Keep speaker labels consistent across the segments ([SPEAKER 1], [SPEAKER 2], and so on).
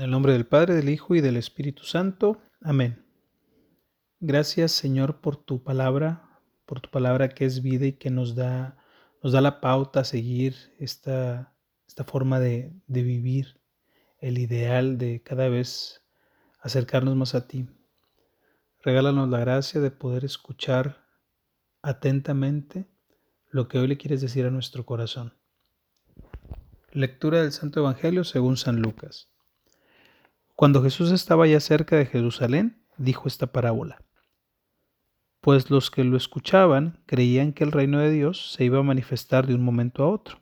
[SPEAKER 1] En el nombre del Padre, del Hijo y del Espíritu Santo. Amén. Gracias Señor por tu palabra, por tu palabra que es vida y que nos da, nos da la pauta a seguir esta, esta forma de, de vivir, el ideal de cada vez acercarnos más a ti. Regálanos la gracia de poder escuchar atentamente lo que hoy le quieres decir a nuestro corazón. Lectura del Santo Evangelio según San Lucas. Cuando Jesús estaba ya cerca de Jerusalén, dijo esta parábola. Pues los que lo escuchaban creían que el reino de Dios se iba a manifestar de un momento a otro.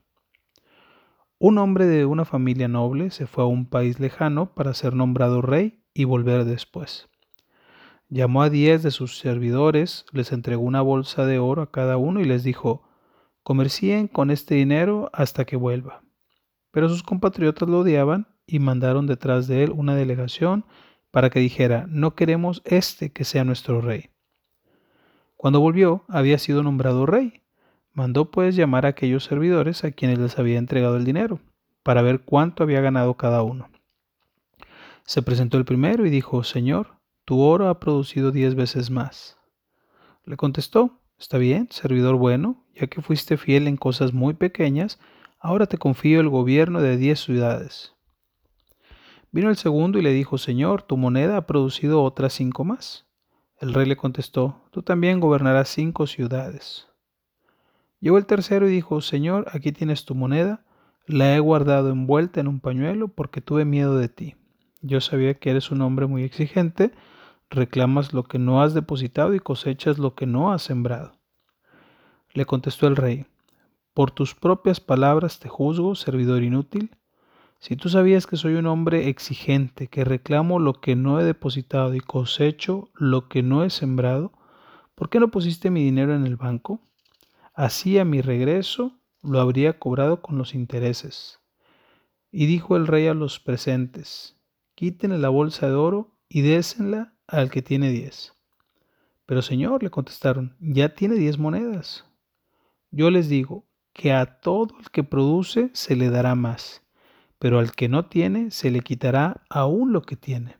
[SPEAKER 1] Un hombre de una familia noble se fue a un país lejano para ser nombrado rey y volver después. Llamó a diez de sus servidores, les entregó una bolsa de oro a cada uno y les dijo, comercien con este dinero hasta que vuelva. Pero sus compatriotas lo odiaban y mandaron detrás de él una delegación para que dijera, no queremos este que sea nuestro rey. Cuando volvió, había sido nombrado rey. Mandó pues llamar a aquellos servidores a quienes les había entregado el dinero, para ver cuánto había ganado cada uno. Se presentó el primero y dijo, Señor, tu oro ha producido diez veces más. Le contestó, Está bien, servidor bueno, ya que fuiste fiel en cosas muy pequeñas, ahora te confío el gobierno de diez ciudades. Vino el segundo y le dijo, Señor, tu moneda ha producido otras cinco más. El rey le contestó, Tú también gobernarás cinco ciudades. Llegó el tercero y dijo, Señor, aquí tienes tu moneda, la he guardado envuelta en un pañuelo porque tuve miedo de ti. Yo sabía que eres un hombre muy exigente, reclamas lo que no has depositado y cosechas lo que no has sembrado. Le contestó el rey, Por tus propias palabras te juzgo, servidor inútil. Si tú sabías que soy un hombre exigente, que reclamo lo que no he depositado y cosecho lo que no he sembrado, ¿por qué no pusiste mi dinero en el banco? Así a mi regreso lo habría cobrado con los intereses. Y dijo el rey a los presentes, quítenle la bolsa de oro y désenla al que tiene diez. Pero señor, le contestaron, ya tiene diez monedas. Yo les digo que a todo el que produce se le dará más pero al que no tiene se le quitará aún lo que tiene.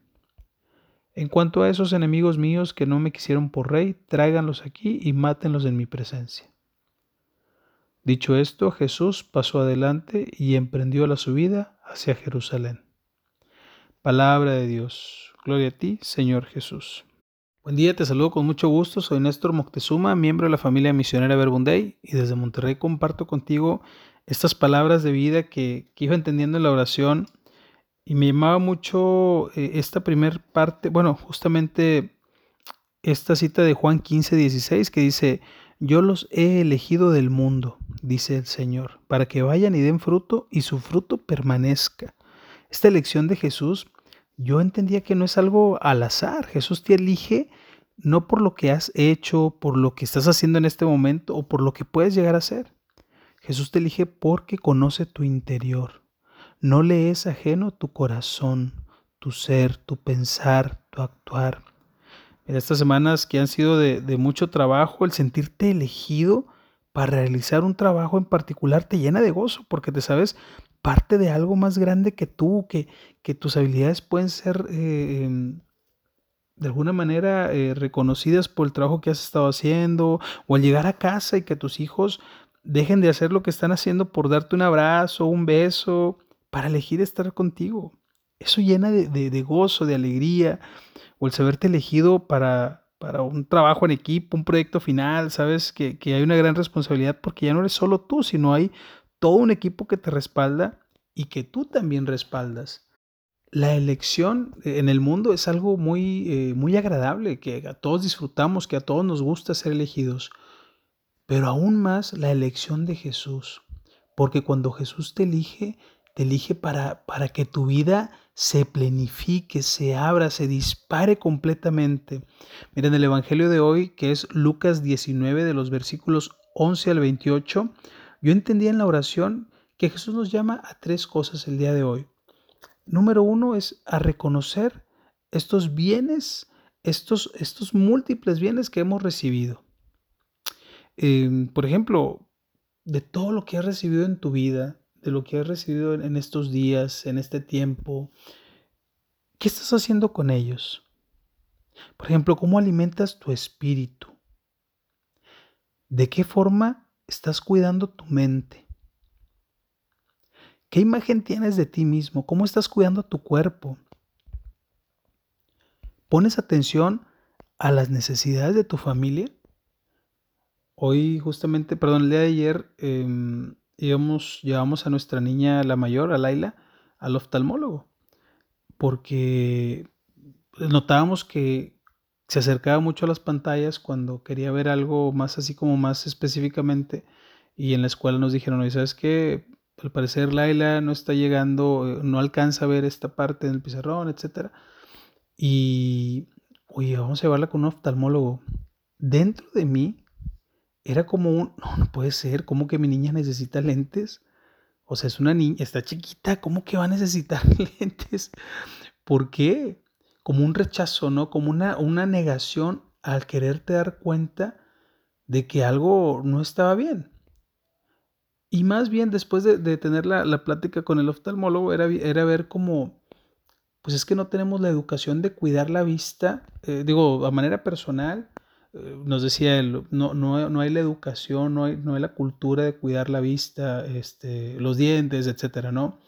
[SPEAKER 1] En cuanto a esos enemigos míos que no me quisieron por rey, tráiganlos aquí y mátenlos en mi presencia. Dicho esto, Jesús pasó adelante y emprendió la subida hacia Jerusalén. Palabra de Dios. Gloria a ti, Señor Jesús. Buen día, te saludo con mucho gusto. Soy Néstor Moctezuma, miembro de la familia misionera Verbunday, y desde Monterrey comparto contigo estas palabras de vida que, iba entendiendo en la oración y me llamaba mucho eh, esta primer parte, bueno, justamente esta cita de Juan 15, 16 que dice, yo los he elegido del mundo, dice el Señor, para que vayan y den fruto y su fruto permanezca. Esta elección de Jesús, yo entendía que no es algo al azar, Jesús te elige no por lo que has hecho, por lo que estás haciendo en este momento o por lo que puedes llegar a ser. Jesús te elige porque conoce tu interior. No le es ajeno tu corazón, tu ser, tu pensar, tu actuar. En estas semanas que han sido de, mucho trabajo, el sentirte elegido para realizar un trabajo en particular te llena de gozo porque te sabes parte de algo más grande que tú, que, que tus habilidades pueden ser eh, em, de alguna manera eh, reconocidas por el trabajo que has estado haciendo o al llegar a casa y que tus hijos dejen de hacer lo que están haciendo por darte un abrazo, un beso, para elegir estar contigo. Eso llena de, gozo, de alegría, o el saberte elegido para, para, un trabajo en equipo, un proyecto final, sabes que, que hay una gran responsabilidad porque ya no eres solo tú, sino hay todo un equipo que te respalda y que tú también respaldas. La elección en el mundo es algo muy, eh, muy agradable, que a todos disfrutamos, que a todos nos gusta ser elegidos pero aún más la elección de Jesús, porque cuando Jesús te elige, te elige para, para que tu vida se plenifique, se abra, se dispare completamente. Miren el Evangelio de hoy, que es Lucas 19 de los versículos 11 al 28, yo entendía en la oración que Jesús nos llama a tres cosas el día de hoy. Número uno es a reconocer estos bienes, estos, estos múltiples bienes que hemos recibido. Em, por ejemplo, de todo lo que has recibido en tu vida, de lo que has recibido en estos días, en este tiempo, ¿Qué estás haciendo con ellos? Por ejemplo, ¿cómo alimentas tu espíritu? ¿De qué forma estás cuidando tu mente? ¿Qué imagen tienes de ti mismo? ¿Cómo estás cuidando tu cuerpo? ¿Pones atención a las necesidades de tu familia? Hoy justamente, perdón, el día de ayer em, íbamos, llevamos a nuestra niña, la mayor, a Laila, al oftalmólogo, porque notábamos que se acercaba mucho a las pantallas cuando quería ver algo más así como más específicamente y en la escuela nos dijeron, oye, ¿sabes qué? Al parecer Laila no está llegando, no alcanza a ver esta parte del pizarrón, etc. Y, oye, vamos a llevarla con un oftalmólogo. Dentro de mí era como un, no, no puede ser, ¿cómo que mi niña necesita lentes? O sea, es una niña, está chiquita, ¿cómo que va a necesitar lentes? ¿Por qué? Como un rechazo, ¿no? Como una, una negación al quererte dar cuenta de que algo no estaba bien. Y más bien después de, tener la, plática con el oftalmólogo era, era ver como, pues es que no tenemos la educación de cuidar la vista, eh, digo, a manera personal, nos decía él, no, no, no, hay la educación, no hay, no hay la cultura de cuidar la vista, este, los dientes, etcétera, ¿no?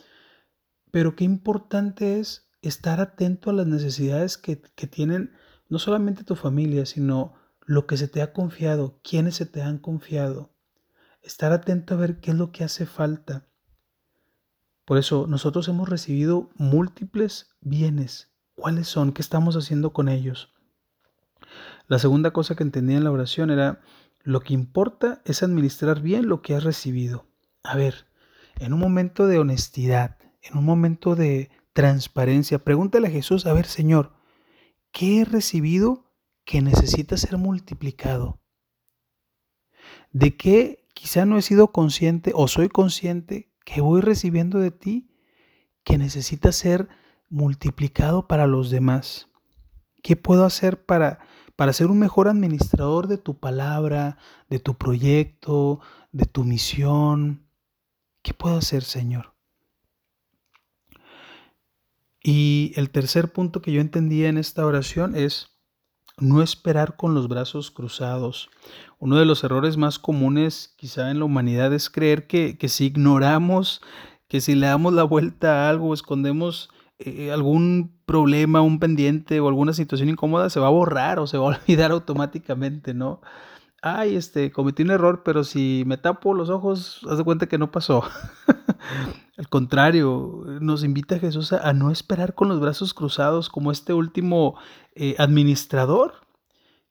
[SPEAKER 1] Pero qué importante es estar atento a las necesidades que, que tienen no solamente tu familia, sino lo que se te ha confiado, quiénes se te han confiado estar atento a ver qué es lo que hace falta. Por eso nosotros hemos recibido múltiples bienes. ¿Cuáles son? ¿Qué estamos haciendo con ellos? La segunda cosa que entendía en la oración era, lo que importa es administrar bien lo que has recibido. A ver, en un momento de honestidad, en un momento de transparencia, pregúntale a Jesús, a ver, Señor, ¿qué he recibido que necesita ser multiplicado? ¿De qué Quizá no he sido consciente o soy consciente que voy recibiendo de ti que necesita ser multiplicado para los demás. ¿Qué puedo hacer para, para ser un mejor administrador de tu palabra, de tu proyecto, de tu misión? ¿Qué puedo hacer, Señor? Y el tercer punto que yo entendía en esta oración es no esperar con los brazos cruzados. Uno de los errores más comunes quizá en la humanidad es creer que, si ignoramos, que si le damos la vuelta a algo, escondemos eh, algún problema, un pendiente o alguna situación incómoda, se va a borrar o se va a olvidar automáticamente, ¿no? Ay, este, cometí un error, pero si me tapo los ojos, haz de cuenta que no pasó. Al contrario, nos invita Jesús a, no esperar con los brazos cruzados como este último eh, administrador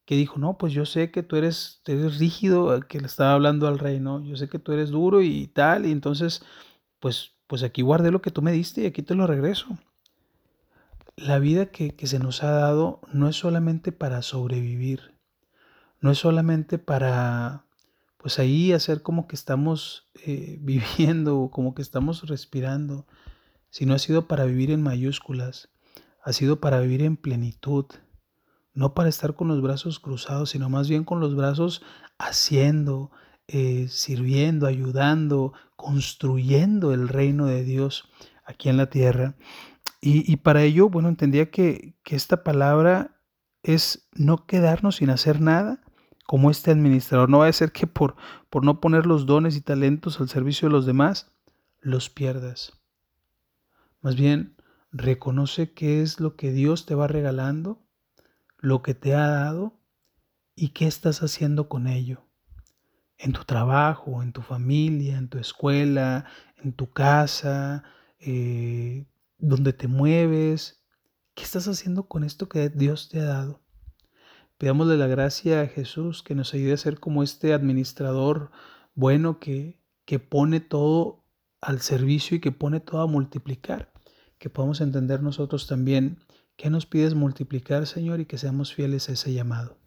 [SPEAKER 1] que dijo, no, pues yo sé que tú eres, eres rígido, que le estaba hablando al rey, ¿no? Yo sé que tú eres duro y tal, y entonces, pues, pues aquí guardé lo que tú me diste y aquí te lo regreso. La vida que, que se nos ha dado no es solamente para sobrevivir, no es solamente para, pues ahí hacer como que estamos eh, viviendo, como que estamos respirando, sino ha sido para vivir en mayúsculas, ha sido para vivir en plenitud, no para estar con los brazos cruzados, sino más bien con los brazos haciendo, eh, sirviendo, ayudando, construyendo el reino de Dios aquí en la tierra. Y, para ello, bueno, entendía que, que esta palabra es no quedarnos sin hacer nada, como este administrador. No va a ser que por, por no poner los dones y talentos al servicio de los demás, los pierdas. Más bien, reconoce qué es lo que Dios te va regalando lo que te ha dado y qué estás haciendo con ello. En tu trabajo, en tu familia, en tu escuela, en tu casa, eh, donde te mueves. ¿Qué estás haciendo con esto que Dios te ha dado? Pidámosle la gracia a Jesús que nos ayude a ser como este administrador bueno que, que pone todo al servicio y que pone todo a multiplicar. Que podamos entender nosotros también ¿Qué nos pides multiplicar, Señor, y que seamos fieles a ese llamado?